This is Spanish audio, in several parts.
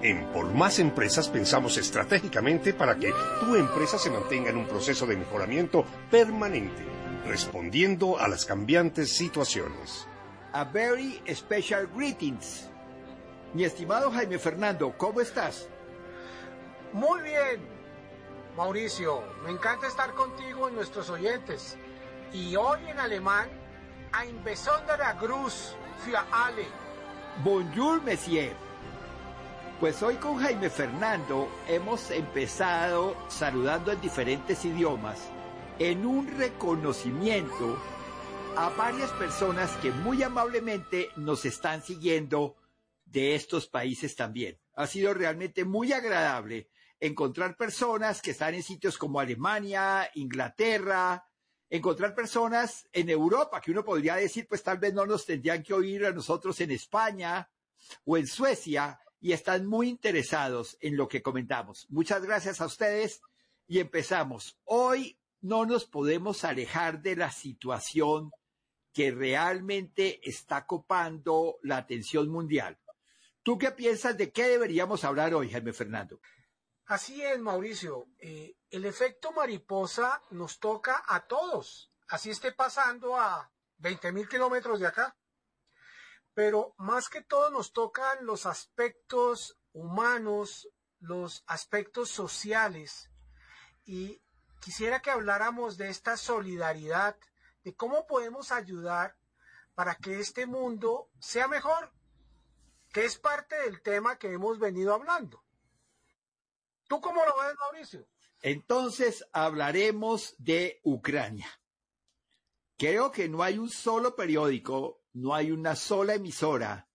En Por Más Empresas pensamos estratégicamente para que tu empresa se mantenga en un proceso de mejoramiento permanente, respondiendo a las cambiantes situaciones. A very special greetings. Mi estimado Jaime Fernando, ¿cómo estás? Muy bien, Mauricio. Me encanta estar contigo y nuestros oyentes. Y hoy en alemán, ein besonderer Gruß für alle. Bonjour, monsieur. Pues hoy con Jaime Fernando hemos empezado saludando en diferentes idiomas en un reconocimiento a varias personas que muy amablemente nos están siguiendo de estos países también. Ha sido realmente muy agradable encontrar personas que están en sitios como Alemania, Inglaterra, encontrar personas en Europa, que uno podría decir, pues tal vez no nos tendrían que oír a nosotros en España o en Suecia, y están muy interesados en lo que comentamos. Muchas gracias a ustedes y empezamos. Hoy no nos podemos alejar de la situación que realmente está copando la atención mundial. ¿Tú qué piensas de qué deberíamos hablar hoy, Jaime Fernando? Así es, Mauricio. Eh, el efecto mariposa nos toca a todos. Así esté pasando a 20 mil kilómetros de acá. Pero más que todo nos tocan los aspectos humanos, los aspectos sociales. Y quisiera que habláramos de esta solidaridad, de cómo podemos ayudar para que este mundo sea mejor, que es parte del tema que hemos venido hablando. ¿Tú cómo lo ves, Mauricio? Entonces hablaremos de Ucrania. Creo que no hay un solo periódico, no hay una sola emisora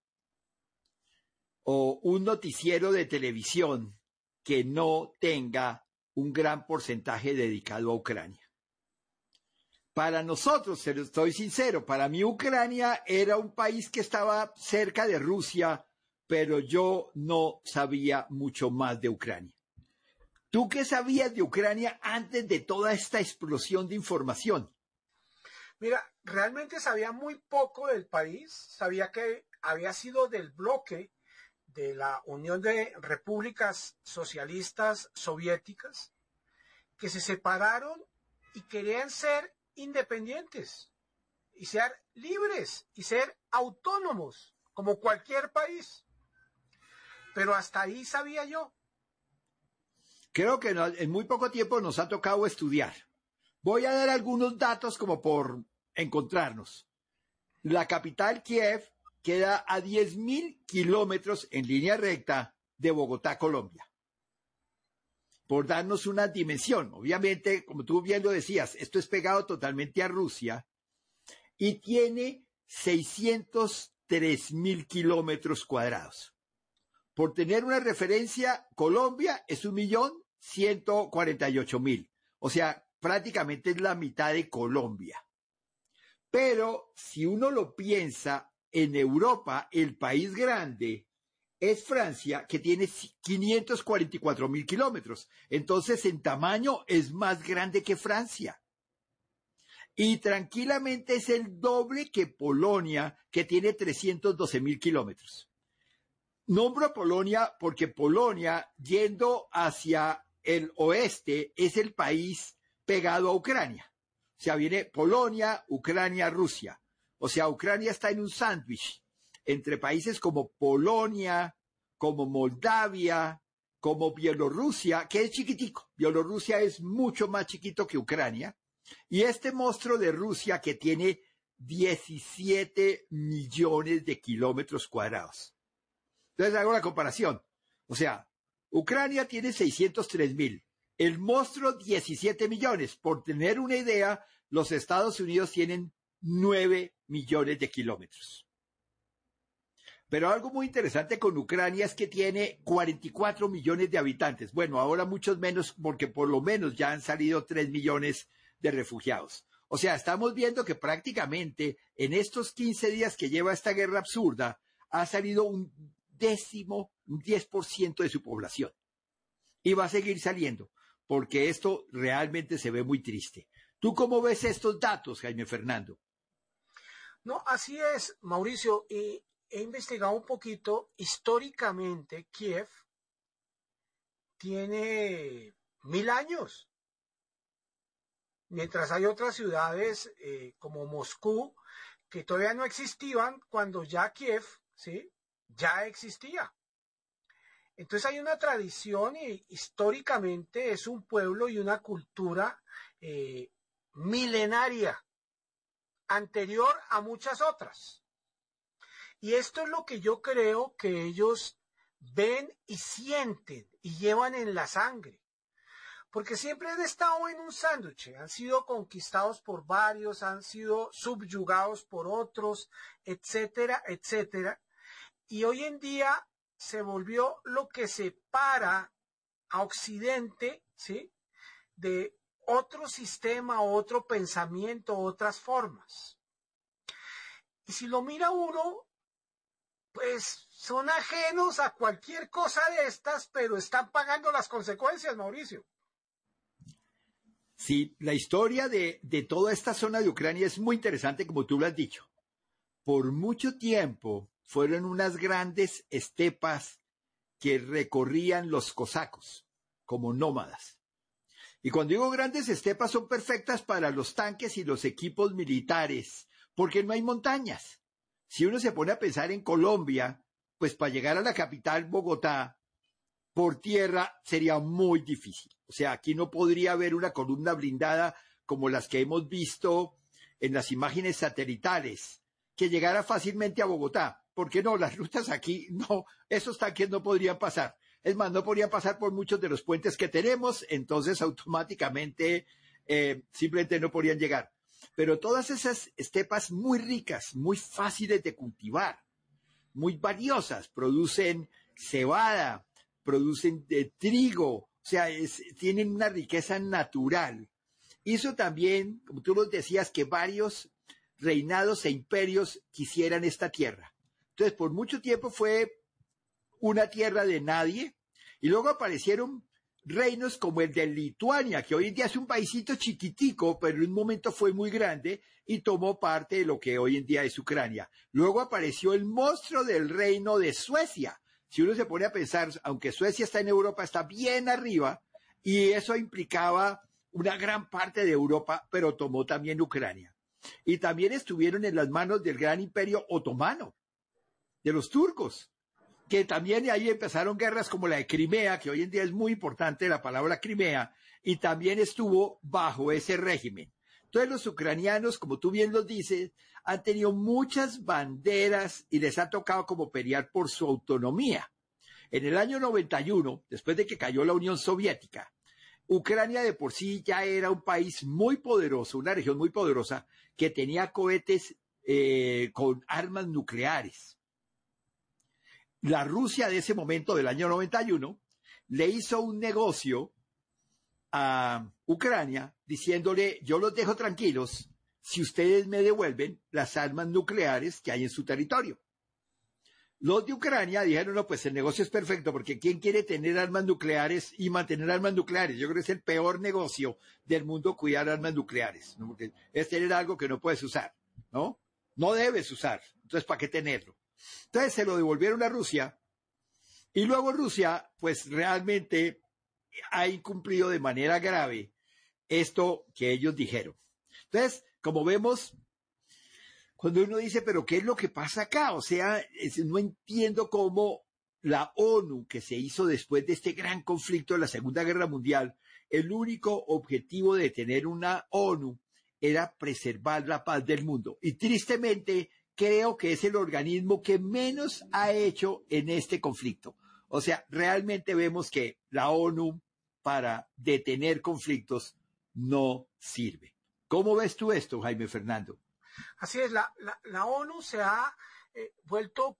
o un noticiero de televisión que no tenga un gran porcentaje dedicado a Ucrania. Para nosotros, se lo estoy sincero, para mí Ucrania era un país que estaba cerca de Rusia, pero yo no sabía mucho más de Ucrania. ¿Tú qué sabías de Ucrania antes de toda esta explosión de información? Mira, realmente sabía muy poco del país, sabía que había sido del bloque de la Unión de Repúblicas Socialistas Soviéticas, que se separaron y querían ser independientes y ser libres y ser autónomos, como cualquier país. Pero hasta ahí sabía yo. Creo que en muy poco tiempo nos ha tocado estudiar. Voy a dar algunos datos como por encontrarnos. La capital Kiev queda a 10.000 kilómetros en línea recta de Bogotá, Colombia. Por darnos una dimensión, obviamente, como tú bien lo decías, esto es pegado totalmente a Rusia y tiene 603 mil kilómetros cuadrados. Por tener una referencia, Colombia es un millón 148 mil. O sea, prácticamente es la mitad de Colombia. Pero si uno lo piensa, en Europa, el país grande es Francia, que tiene 544 mil kilómetros. Entonces, en tamaño es más grande que Francia. Y tranquilamente es el doble que Polonia, que tiene 312 mil kilómetros. Nombro Polonia porque Polonia, yendo hacia el oeste es el país pegado a Ucrania. Sea, viene Polonia, Ucrania, Rusia. O sea, Ucrania está en un sándwich entre países como Polonia, como Moldavia, como Bielorrusia, que es chiquitico. Bielorrusia es mucho más chiquito que Ucrania. Y este monstruo de Rusia que tiene 17 millones de kilómetros cuadrados. Entonces hago la comparación. O sea, Ucrania tiene 603 mil. El monstruo 17 millones. Por tener una idea, los Estados Unidos tienen 9 millones de kilómetros. Pero algo muy interesante con Ucrania es que tiene 44 millones de habitantes. Bueno, ahora muchos menos porque por lo menos ya han salido 3 millones de refugiados. O sea, estamos viendo que prácticamente en estos 15 días que lleva esta guerra absurda ha salido un décimo un 10% de su población. Y va a seguir saliendo, porque esto realmente se ve muy triste. ¿Tú cómo ves estos datos, Jaime Fernando? No, así es, Mauricio. he investigado un poquito históricamente Kiev, tiene mil años. Mientras hay otras ciudades eh, como Moscú que todavía no existían cuando ya Kiev, ¿sí? Ya existía. Entonces hay una tradición y históricamente es un pueblo y una cultura eh, milenaria, anterior a muchas otras. Y esto es lo que yo creo que ellos ven y sienten y llevan en la sangre. Porque siempre han estado en un sándwich, han sido conquistados por varios, han sido subyugados por otros, etcétera, etcétera. Y hoy en día se volvió lo que separa a Occidente, ¿sí? De otro sistema, otro pensamiento, otras formas. Y si lo mira uno, pues son ajenos a cualquier cosa de estas, pero están pagando las consecuencias, Mauricio. Sí, la historia de, de toda esta zona de Ucrania es muy interesante, como tú lo has dicho. Por mucho tiempo, fueron unas grandes estepas que recorrían los cosacos como nómadas. Y cuando digo grandes estepas son perfectas para los tanques y los equipos militares, porque no hay montañas. Si uno se pone a pensar en Colombia, pues para llegar a la capital, Bogotá, por tierra sería muy difícil. O sea, aquí no podría haber una columna blindada como las que hemos visto en las imágenes satelitales, que llegara fácilmente a Bogotá. ¿Por qué no? Las rutas aquí, no, esos tanques no podrían pasar. Es más, no podrían pasar por muchos de los puentes que tenemos, entonces automáticamente eh, simplemente no podrían llegar. Pero todas esas estepas muy ricas, muy fáciles de cultivar, muy valiosas, producen cebada, producen de trigo, o sea, tienen una riqueza natural. Hizo también, como tú lo decías, que varios reinados e imperios quisieran esta tierra. Entonces, por mucho tiempo fue una tierra de nadie, y luego aparecieron reinos como el de Lituania, que hoy en día es un paísito chiquitico, pero en un momento fue muy grande y tomó parte de lo que hoy en día es Ucrania. Luego apareció el monstruo del reino de Suecia. Si uno se pone a pensar, aunque Suecia está en Europa, está bien arriba, y eso implicaba una gran parte de Europa, pero tomó también Ucrania. Y también estuvieron en las manos del gran imperio otomano de los turcos, que también ahí empezaron guerras como la de Crimea, que hoy en día es muy importante la palabra Crimea, y también estuvo bajo ese régimen. Entonces los ucranianos, como tú bien lo dices, han tenido muchas banderas y les ha tocado como pelear por su autonomía. En el año 91, después de que cayó la Unión Soviética, Ucrania de por sí ya era un país muy poderoso, una región muy poderosa, que tenía cohetes eh, con armas nucleares la Rusia de ese momento, del año 91, le hizo un negocio a Ucrania diciéndole, yo los dejo tranquilos si ustedes me devuelven las armas nucleares que hay en su territorio. Los de Ucrania dijeron, no, pues el negocio es perfecto, porque ¿quién quiere tener armas nucleares y mantener armas nucleares? Yo creo que es el peor negocio del mundo cuidar armas nucleares, porque es tener algo que no puedes usar, ¿no? No debes usar, entonces ¿para qué tenerlo? Entonces se lo devolvieron a Rusia y luego Rusia, pues realmente ha incumplido de manera grave esto que ellos dijeron. Entonces, como vemos, cuando uno dice, pero ¿qué es lo que pasa acá? O sea, no entiendo cómo la ONU, que se hizo después de este gran conflicto de la Segunda Guerra Mundial, el único objetivo de tener una ONU era preservar la paz del mundo. Y tristemente, creo que es el organismo que menos ha hecho en este conflicto. O sea, realmente vemos que la ONU para detener conflictos no sirve. ¿Cómo ves tú esto, Jaime Fernando? Así es, la, ONU se ha eh, vuelto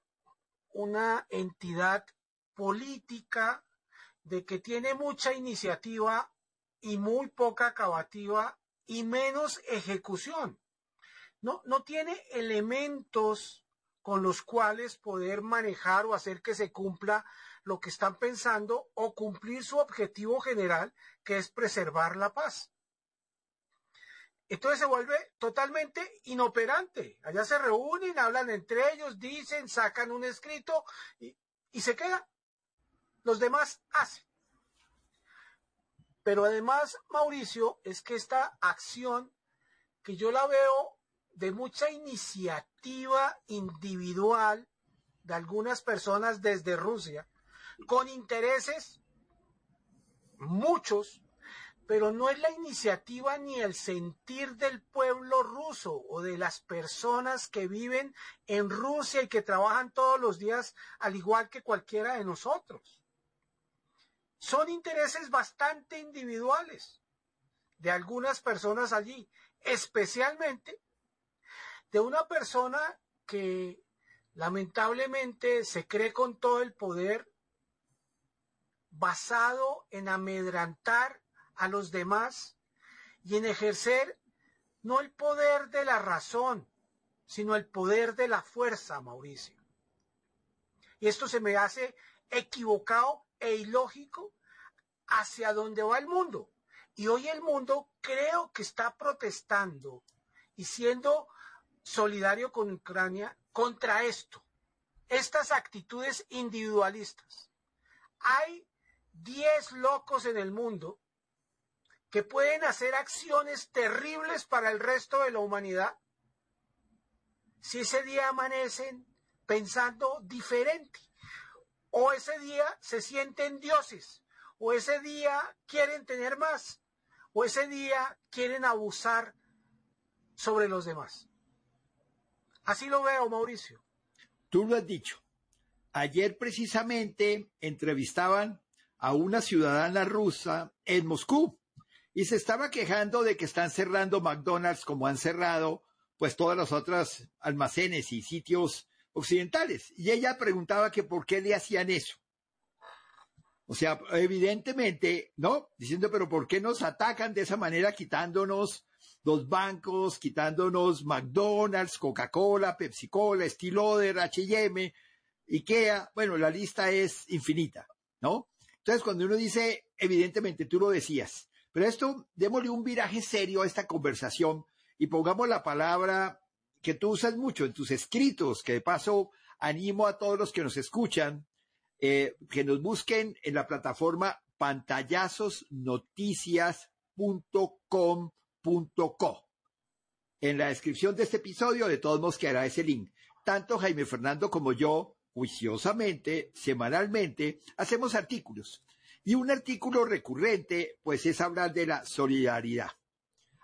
una entidad política de que tiene mucha iniciativa y muy poca acabativa y menos ejecución no, no tiene elementos con los cuales poder manejar o hacer que se cumpla lo que están pensando o cumplir su objetivo general, que es preservar la paz. Entonces se vuelve totalmente inoperante. Allá se reúnen, hablan entre ellos, dicen, sacan un escrito y, y se queda. Los demás hacen. Pero además, Mauricio, es que esta acción, que yo la veo de mucha iniciativa individual de algunas personas desde Rusia, con intereses, muchos, pero no es la iniciativa ni el sentir del pueblo ruso o de las personas que viven en Rusia y que trabajan todos los días al igual que cualquiera de nosotros. Son intereses bastante individuales de algunas personas allí, especialmente de una persona que lamentablemente se cree con todo el poder basado en amedrantar a los demás y en ejercer no el poder de la razón, sino el poder de la fuerza, Mauricio. Y esto se me hace equivocado e ilógico hacia donde va el mundo. Y hoy el mundo creo que está protestando y siendo solidario con Ucrania contra esto, estas actitudes individualistas. Hay 10 locos en el mundo que pueden hacer acciones terribles para el resto de la humanidad si ese día amanecen pensando diferente, o ese día se sienten dioses, o ese día quieren tener más, o ese día quieren abusar sobre los demás. Así lo veo, Mauricio. Tú lo has dicho. Ayer precisamente entrevistaban a una ciudadana rusa en Moscú y se estaba quejando de que están cerrando McDonald's como han cerrado pues todas las otras almacenes y sitios occidentales. Y ella preguntaba que por qué le hacían eso. O sea, evidentemente, ¿no? Diciendo, pero ¿por qué nos atacan de esa manera quitándonos los bancos, quitándonos McDonald's, Coca-Cola, Pepsi-Cola, Stiloder, H&M, Ikea? Bueno, la lista es infinita, ¿no? Entonces, cuando uno dice, evidentemente, tú lo decías, pero esto, démosle un viraje serio a esta conversación y pongamos la palabra que tú usas mucho en tus escritos, que de paso animo a todos los que nos escuchan, eh, que nos busquen en la plataforma pantallazosnoticias.com.co. En la descripción de este episodio, de todos modos, quedará ese link. Tanto Jaime Fernando como yo, juiciosamente, semanalmente, hacemos artículos y un artículo recurrente, pues es hablar de la solidaridad,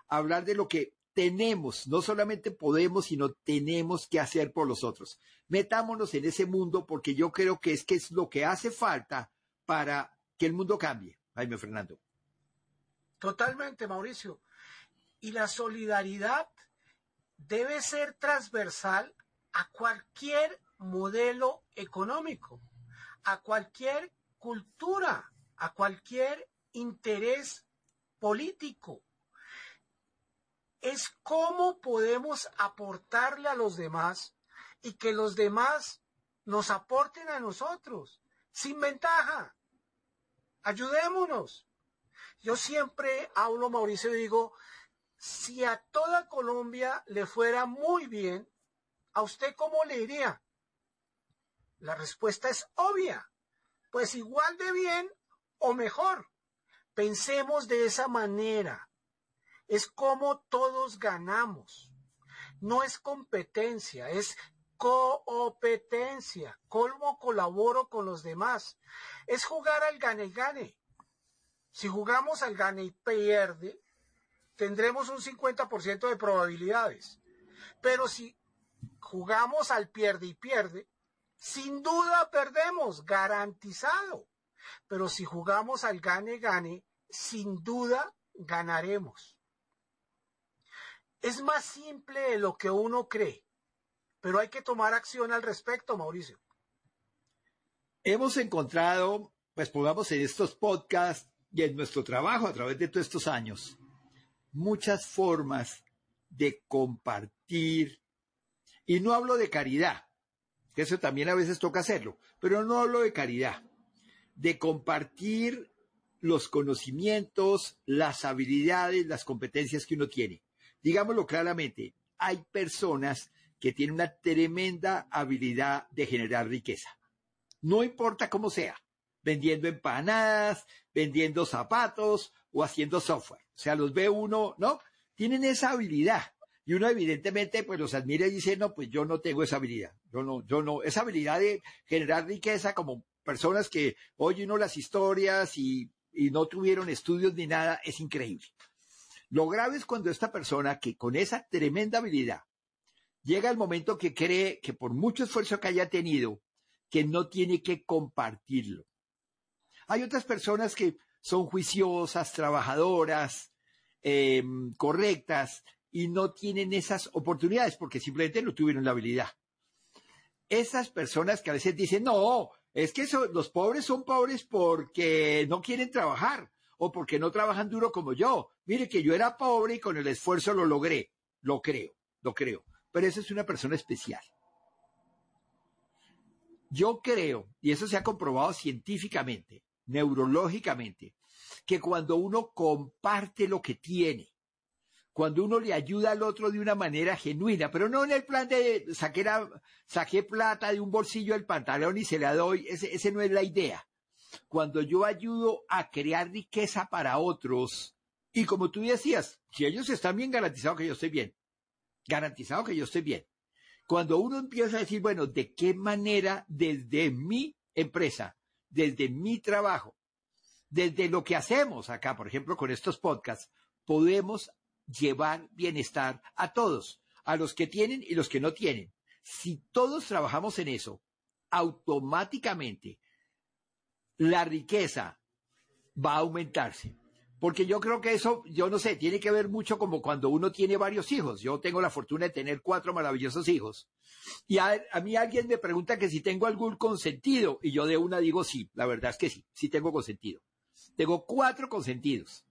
hablar de lo que tenemos, no solamente podemos, sino tenemos que hacer por los otros. Metámonos en ese mundo porque yo creo que es que es lo que hace falta para que el mundo cambie. Jaime Fernando. Totalmente, Mauricio. Y la solidaridad debe ser transversal a cualquier modelo económico, a cualquier cultura, a cualquier interés político. Es cómo podemos aportarle a los demás y que los demás nos aporten a nosotros, sin ventaja. Ayudémonos. Yo siempre hablo, Mauricio, y digo, si a toda Colombia le fuera muy bien, ¿a usted cómo le iría? La respuesta es obvia. Pues igual de bien o mejor. Pensemos de esa manera. Es como todos ganamos. No es competencia, es competencia. Cómo colaboro con los demás. Es jugar al gane-gane. Si jugamos al gane y pierde, tendremos un 50% de probabilidades. Pero si jugamos al pierde y pierde, sin duda perdemos, garantizado. Pero si jugamos al gane-gane, sin duda ganaremos. Es más simple de lo que uno cree, pero hay que tomar acción al respecto, Mauricio. Hemos encontrado, pues pongamos en estos podcasts y en nuestro trabajo a través de todos estos años, muchas formas de compartir. Y no hablo de caridad, que eso también a veces toca hacerlo, pero no hablo de caridad de compartir los conocimientos, las habilidades, las competencias que uno tiene. Digámoslo claramente, hay personas que tienen una tremenda habilidad de generar riqueza. No importa cómo sea, vendiendo empanadas, vendiendo zapatos, o haciendo software. Sea, los ve uno, ¿no? Tienen esa habilidad. Y uno evidentemente pues los admira y dice, no, pues yo no tengo esa habilidad. Yo no, yo no, esa habilidad de generar riqueza como personas que oyen uno las historias y, y no tuvieron estudios ni nada, es increíble. Lo grave es cuando esta persona que con esa tremenda habilidad llega el momento que cree que por mucho esfuerzo que haya tenido, que no tiene que compartirlo. Hay otras personas que son juiciosas, trabajadoras, eh, correctas, y no tienen esas oportunidades porque simplemente no tuvieron la habilidad. Esas personas que a veces dicen, no, es que los pobres son pobres porque no quieren trabajar o porque no trabajan duro como yo. Mire que yo era pobre y con el esfuerzo lo logré. Lo creo, lo creo. Pero esa es una persona especial. Yo creo, y eso se ha comprobado científicamente, neurológicamente, que cuando uno comparte lo que tiene, cuando uno le ayuda al otro de una manera genuina, pero no en el plan de saqué, saqué plata de un bolsillo del pantalón y se la doy, ese, ese no es la idea. Cuando yo ayudo a crear riqueza para otros, y como tú decías, si ellos están bien garantizados que yo estoy bien, garantizado que yo estoy bien. Cuando uno empieza a decir, bueno, ¿de qué manera desde mi empresa, desde mi trabajo, desde lo que hacemos acá, por ejemplo, con estos podcasts, podemos llevar bienestar a todos, a los que tienen y los que no tienen. Si todos trabajamos en eso, automáticamente la riqueza va a aumentarse. Porque yo creo que eso, yo no sé, tiene que ver mucho como cuando uno tiene varios hijos. Yo tengo la fortuna de tener cuatro maravillosos hijos. Y a, mí alguien me pregunta que si tengo algún consentido. Y yo de una digo sí, la verdad es que sí, sí tengo consentido. Tengo cuatro consentidos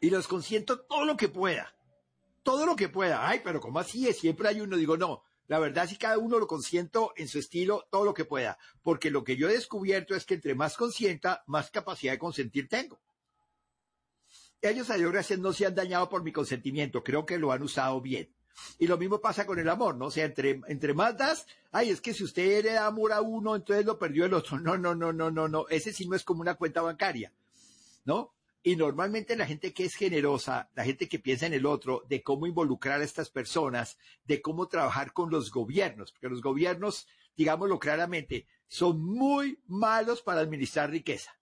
y los consiento todo lo que pueda. Todo lo que pueda. Ay, pero ¿cómo así es? Siempre hay uno, digo, no, la verdad sí cada uno lo consiento en su estilo todo lo que pueda, porque lo que yo he descubierto es que entre más consienta, más capacidad de consentir tengo. Ellos a Dios gracias no se han dañado por mi consentimiento, creo que lo han usado bien. Y lo mismo pasa con el amor, ¿no? O sea, entre, entre más das, ay, es que si usted le da amor a uno, entonces lo perdió el otro. No, no, no, no, no, no. Ese sí no es como una cuenta bancaria, ¿no? Y normalmente la gente que es generosa, la gente que piensa en el otro, de cómo involucrar a estas personas, de cómo trabajar con los gobiernos, porque los gobiernos, digámoslo claramente, son muy malos para administrar riqueza.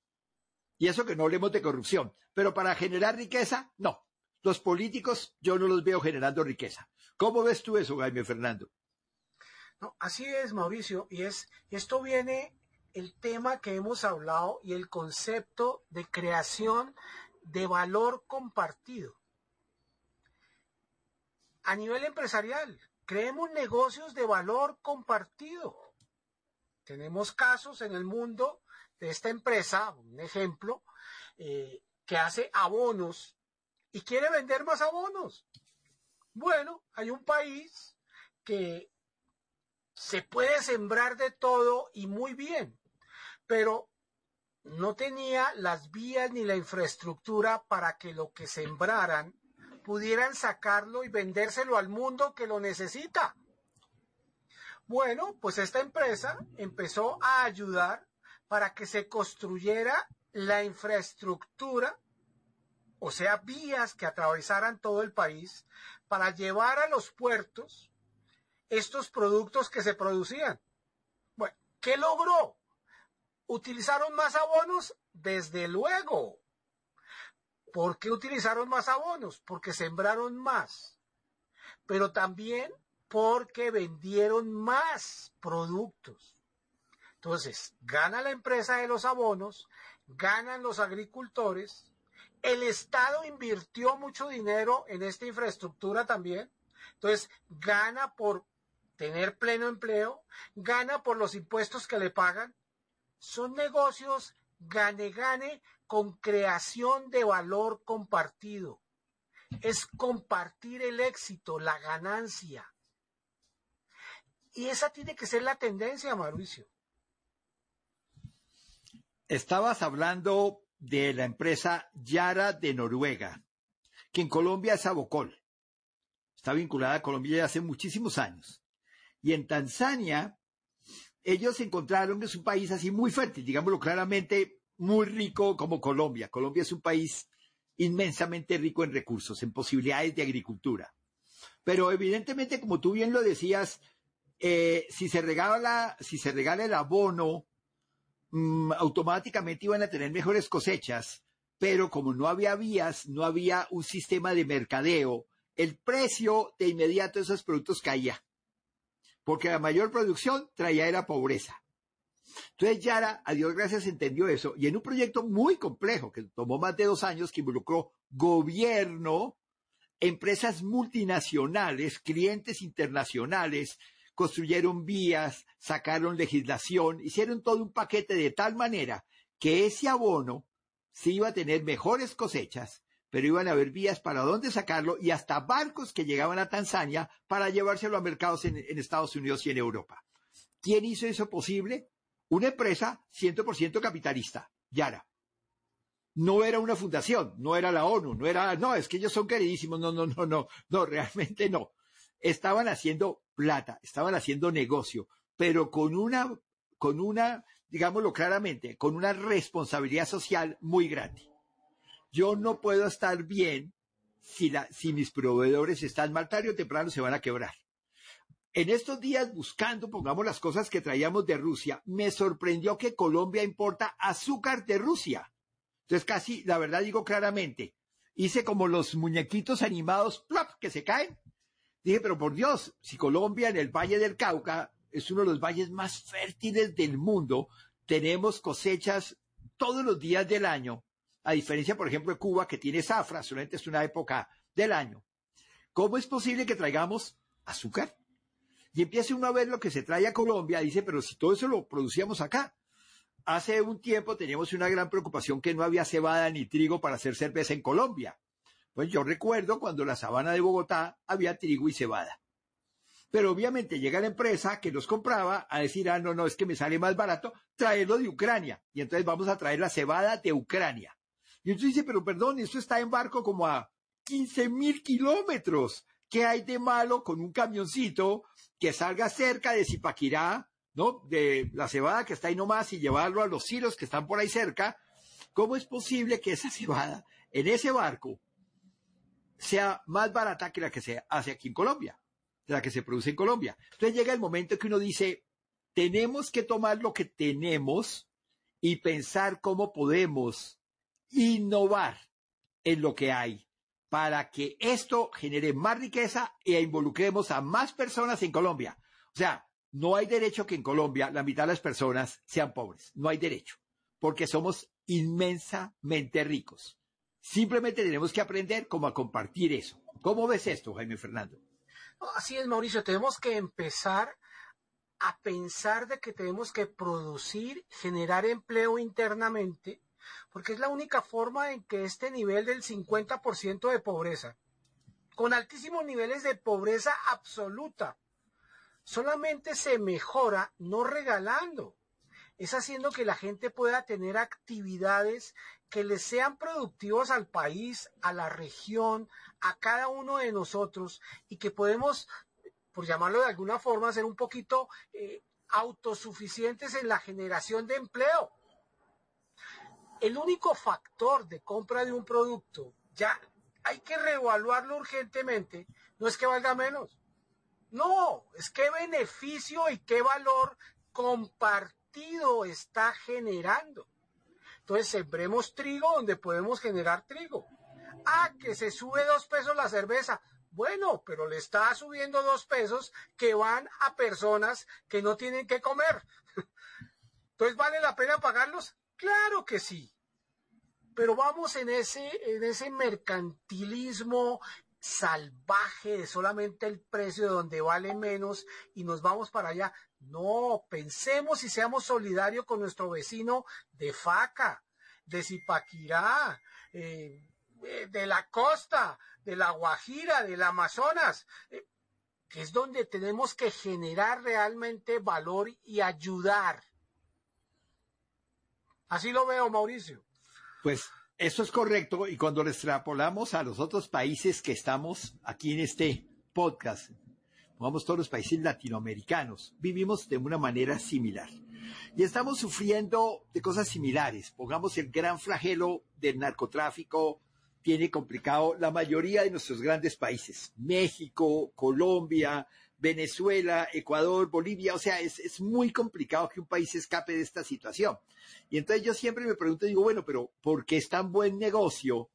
Y eso que no hablemos de corrupción, pero para generar riqueza, no. Los políticos yo no los veo generando riqueza. ¿Cómo ves tú eso, Jaime Fernando? No, así es, Mauricio, y es esto viene el tema que hemos hablado y el concepto de creación de valor compartido. A nivel empresarial, creemos negocios de valor compartido. Tenemos casos en el mundo de esta empresa, un ejemplo, eh, que hace abonos y quiere vender más abonos. Bueno, hay un país que se puede sembrar de todo y muy bien pero no tenía las vías ni la infraestructura para que lo que sembraran pudieran sacarlo y vendérselo al mundo que lo necesita. Bueno, pues esta empresa empezó a ayudar para que se construyera la infraestructura, o sea, vías que atravesaran todo el país para llevar a los puertos estos productos que se producían. Bueno, ¿qué logró? ¿Utilizaron más abonos? Desde luego. ¿Por qué utilizaron más abonos? Porque sembraron más. Pero también porque vendieron más productos. Entonces, gana la empresa de los abonos, ganan los agricultores, el Estado invirtió mucho dinero en esta infraestructura también, entonces gana por tener pleno empleo, gana por los impuestos que le pagan, son negocios gane-gane con creación de valor compartido. Es compartir el éxito, la ganancia. Y esa tiene que ser la tendencia, Mauricio. Estabas hablando de la empresa Yara de Noruega, que en Colombia es Abocol. Está vinculada a Colombia hace muchísimos años. Y en Tanzania ellos encontraron que es un país así muy fértil, digámoslo claramente, muy rico como Colombia. Colombia es un país inmensamente rico en recursos, en posibilidades de agricultura. Pero evidentemente, como tú bien lo decías, eh, si se regala, si se regala el abono, mm, automáticamente iban a tener mejores cosechas, pero como no había vías, no había un sistema de mercadeo, el precio de inmediato de esos productos caía, porque la mayor producción traía era pobreza. Entonces Yara, a Dios gracias, entendió eso y en un proyecto muy complejo que tomó más de dos años, que involucró gobierno, empresas multinacionales, clientes internacionales, construyeron vías, sacaron legislación, hicieron todo un paquete de tal manera que ese abono sí iba a tener mejores cosechas, pero iban a haber vías para dónde sacarlo y hasta barcos que llegaban a Tanzania para llevárselo a mercados en, en Estados Unidos y en Europa. ¿Quién hizo eso posible? Una empresa 100% capitalista, Yara. No era una fundación, no era la ONU, no era, no, es que ellos son queridísimos, no, no, no, no, no, realmente no. Estaban haciendo plata, estaban haciendo negocio, pero con una, con una, digámoslo claramente, con una responsabilidad social muy grande. Yo no puedo estar bien si, si mis proveedores están mal, tarde o temprano se van a quebrar. En estos días, buscando, pongamos las cosas que traíamos de Rusia, me sorprendió que Colombia importa azúcar de Rusia. Entonces, casi, la verdad digo claramente, hice como los muñequitos animados, ¡plop! que se caen, Dije, pero por Dios, si Colombia en el Valle del Cauca es uno de los valles más fértiles del mundo, tenemos cosechas todos los días del año, a diferencia, por ejemplo, de Cuba, que tiene zafra, solamente es una época del año. ¿Cómo es posible que traigamos azúcar? Y empieza uno a ver lo que se trae a Colombia, dice, pero si todo eso lo producíamos acá. Hace un tiempo teníamos una gran preocupación que no había cebada ni trigo para hacer cerveza en Colombia. Pues yo recuerdo cuando la sabana de Bogotá había trigo y cebada. Pero obviamente llega la empresa que los compraba a decir, ah, no, no, es que me sale más barato traerlo de Ucrania. Y entonces vamos a traer la cebada de Ucrania. Y entonces dice, pero perdón, esto está en barco como a 15 mil kilómetros. ¿Qué hay de malo con un camioncito que salga cerca de Zipaquirá, ¿no? De la cebada que está ahí nomás y llevarlo a los silos que están por ahí cerca? ¿Cómo es posible que esa cebada en ese barco sea más barata que la que se hace aquí en Colombia, la que se produce en Colombia. Entonces llega el momento que uno dice, tenemos que tomar lo que tenemos y pensar cómo podemos innovar en lo que hay para que esto genere más riqueza e involucremos a más personas en Colombia. O sea, no hay derecho que en Colombia la mitad de las personas sean pobres. No hay derecho, porque somos inmensamente ricos. Simplemente tenemos que aprender cómo a compartir eso. ¿Cómo ves esto, Jaime Fernando? Así es, Mauricio. Tenemos que empezar a pensar de que tenemos que producir, generar empleo internamente, porque es la única forma en que este nivel del 50% de pobreza, con altísimos niveles de pobreza absoluta, solamente se mejora no regalando, es haciendo que la gente pueda tener actividades que les sean productivos al país, a la región, a cada uno de nosotros y que podemos, por llamarlo de alguna forma, ser un poquito eh, autosuficientes en la generación de empleo. El único factor de compra de un producto, ya hay que reevaluarlo urgentemente, no es que valga menos. No, es qué beneficio y qué valor compartido está generando. Entonces sembremos trigo donde podemos generar trigo. Ah, que se sube dos pesos la cerveza. Bueno, pero le está subiendo dos pesos que van a personas que no tienen que comer. Entonces, ¿vale la pena pagarlos? Claro que sí. Pero vamos en ese, en ese mercantilismo salvaje de solamente el precio de donde vale menos y nos vamos para allá. No, pensemos y seamos solidarios con nuestro vecino de Faca, de Zipaquirá, eh, eh, de la costa, de la Guajira, del Amazonas, eh, que es donde tenemos que generar realmente valor y ayudar. Así lo veo, Mauricio. Pues eso es correcto y cuando lo extrapolamos a los otros países que estamos aquí en este podcast, vamos todos los países latinoamericanos, vivimos de una manera similar. Y estamos sufriendo de cosas similares. Pongamos el gran flagelo del narcotráfico tiene complicado la mayoría de nuestros grandes países. México, Colombia, Venezuela, Ecuador, Bolivia. O sea, es, es muy complicado que un país escape de esta situación. Y entonces yo siempre me pregunto, digo, bueno, pero ¿por qué es tan buen negocio?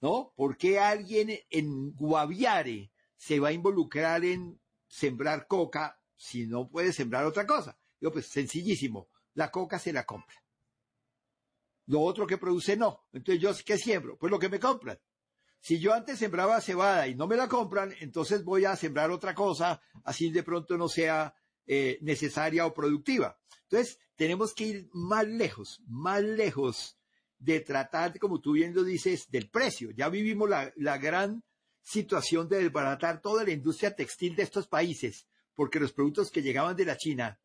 ¿No? ¿Por qué alguien en Guaviare se va a involucrar en sembrar coca si no puede sembrar otra cosa? Digo, pues sencillísimo, la coca se la compra. Lo otro que produce no. Entonces yo, ¿qué siembro? Pues lo que me compran. Si yo antes sembraba cebada y no me la compran, entonces voy a sembrar otra cosa, así de pronto no sea eh, necesaria o productiva. Entonces, tenemos que ir más lejos, más lejos de tratar, como tú bien lo dices, del precio. Ya vivimos la, la gran situación de desbaratar toda la industria textil de estos países, porque los productos que llegaban de la China,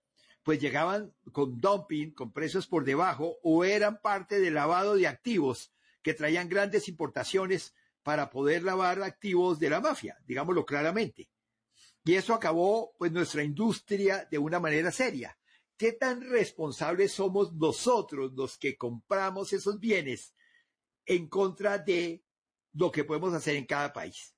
pues llegaban con dumping, con precios por debajo, o eran parte del lavado de activos que traían grandes importaciones para poder lavar activos de la mafia, digámoslo claramente. Y eso acabó pues nuestra industria de una manera seria. ¿Qué tan responsables somos nosotros los que compramos esos bienes en contra de lo que podemos hacer en cada país?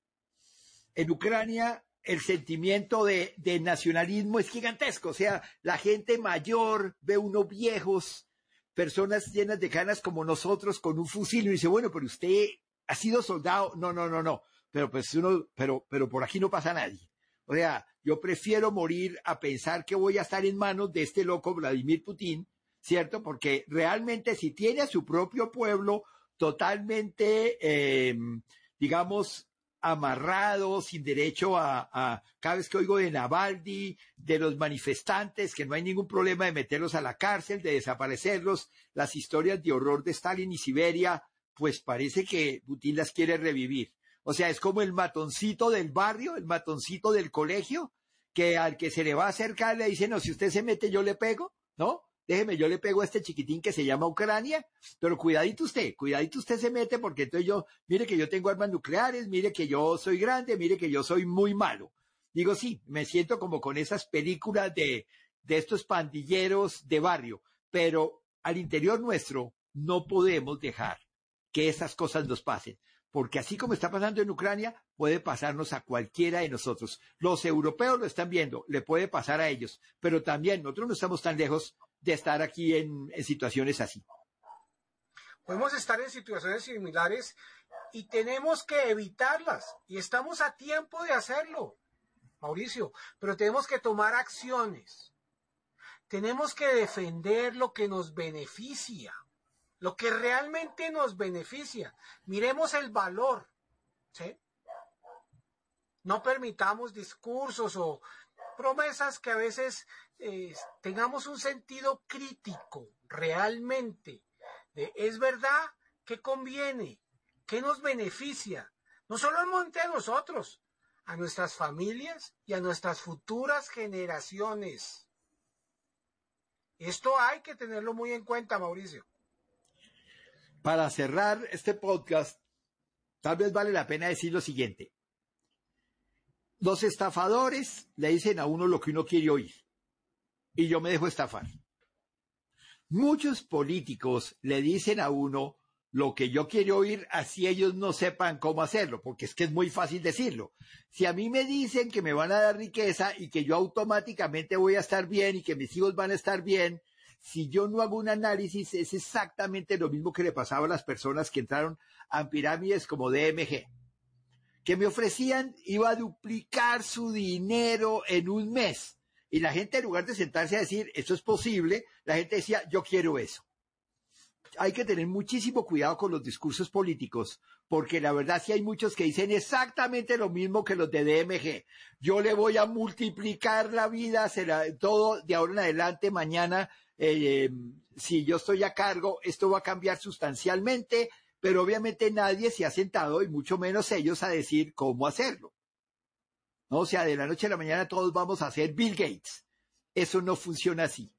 En Ucrania el sentimiento de, de nacionalismo es gigantesco, o sea, la gente mayor ve unos viejos, personas llenas de canas como nosotros con un fusil y dice, bueno, pero usted ha sido soldado, no, no, no, no, pero pues uno, pero, pero por aquí no pasa nadie. O sea, yo prefiero morir a pensar que voy a estar en manos de este loco Vladimir Putin, ¿cierto? Porque realmente si tiene a su propio pueblo totalmente, eh, digamos, amarrado, sin derecho a, a, cada vez que oigo de Navalny, de los manifestantes, que no hay ningún problema de meterlos a la cárcel, de desaparecerlos, las historias de horror de Stalin y Siberia, pues parece que Putin las quiere revivir. O sea, es como el matoncito del barrio, el matoncito del colegio, que al que se le va a acercar le dice, no, si usted se mete, yo le pego, ¿no? Déjeme, yo le pego a este chiquitín que se llama Ucrania, pero cuidadito usted, cuidadito usted se mete porque entonces yo, mire que yo tengo armas nucleares, mire que yo soy grande, mire que yo soy muy malo. Digo, sí, me siento como con esas películas de, de estos pandilleros de barrio, pero al interior nuestro no podemos dejar que esas cosas nos pasen, porque así como está pasando en Ucrania, puede pasarnos a cualquiera de nosotros. Los europeos lo están viendo, le puede pasar a ellos, pero también nosotros no estamos tan lejos de estar aquí en, en situaciones así. Podemos estar en situaciones similares y tenemos que evitarlas y estamos a tiempo de hacerlo, Mauricio, pero tenemos que tomar acciones. Tenemos que defender lo que nos beneficia lo que realmente nos beneficia. Miremos el valor. ¿sí? No permitamos discursos o promesas que a veces eh, tengamos un sentido crítico realmente. De, es verdad que conviene, que nos beneficia, no solo a nosotros, a nuestras familias y a nuestras futuras generaciones. Esto hay que tenerlo muy en cuenta, Mauricio para cerrar este podcast, tal vez vale la pena decir lo siguiente. Los estafadores le dicen a uno lo que uno quiere oír. Y yo me dejo estafar. Muchos políticos le dicen a uno lo que yo quiero oír, así ellos no sepan cómo hacerlo, porque es que es muy fácil decirlo. Si a mí me dicen que me van a dar riqueza y que yo automáticamente voy a estar bien y que mis hijos van a estar bien, si yo no hago un análisis, es exactamente lo mismo que le pasaba a las personas que entraron a pirámides como DMG, que me ofrecían, iba a duplicar su dinero en un mes. Y la gente, en lugar de sentarse a decir, eso es posible, la gente decía, yo quiero eso. Hay que tener muchísimo cuidado con los discursos políticos, porque la verdad sí hay muchos que dicen exactamente lo mismo que los de DMG. Yo le voy a multiplicar la vida, será todo de ahora en adelante, mañana eh, si yo estoy a cargo, esto va a cambiar sustancialmente, pero obviamente nadie se ha sentado, y mucho menos ellos, a decir cómo hacerlo. ¿No? O sea, de la noche a la mañana todos vamos a ser Bill Gates. Eso no funciona así.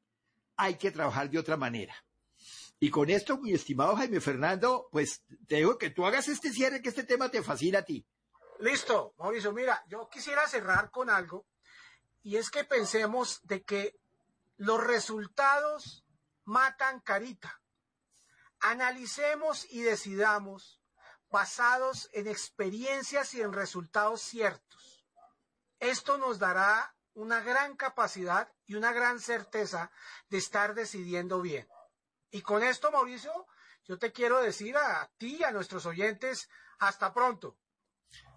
Hay que trabajar de otra manera. Y con esto, mi estimado Jaime Fernando, pues te digo que tú hagas este cierre, que este tema te fascina a ti. Listo, Mauricio, mira, yo quisiera cerrar con algo, y es que pensemos de que los resultados matan carita. Analicemos y decidamos basados en experiencias y en resultados ciertos. Esto nos dará una gran capacidad y una gran certeza de estar decidiendo bien. Y con esto, Mauricio, yo te quiero decir a ti y a nuestros oyentes, hasta pronto.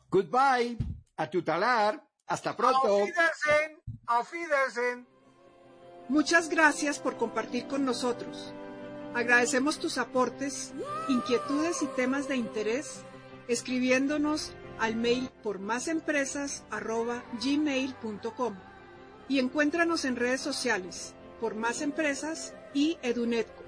Goodbye, a tu talar, hasta pronto. Auf Wiedersehen, auf Wiedersehen. Muchas gracias por compartir con nosotros. Agradecemos tus aportes, inquietudes y temas de interés escribiéndonos al mail por másempresas@gmail.com y encuéntranos en redes sociales por Más Empresas y Edunetco.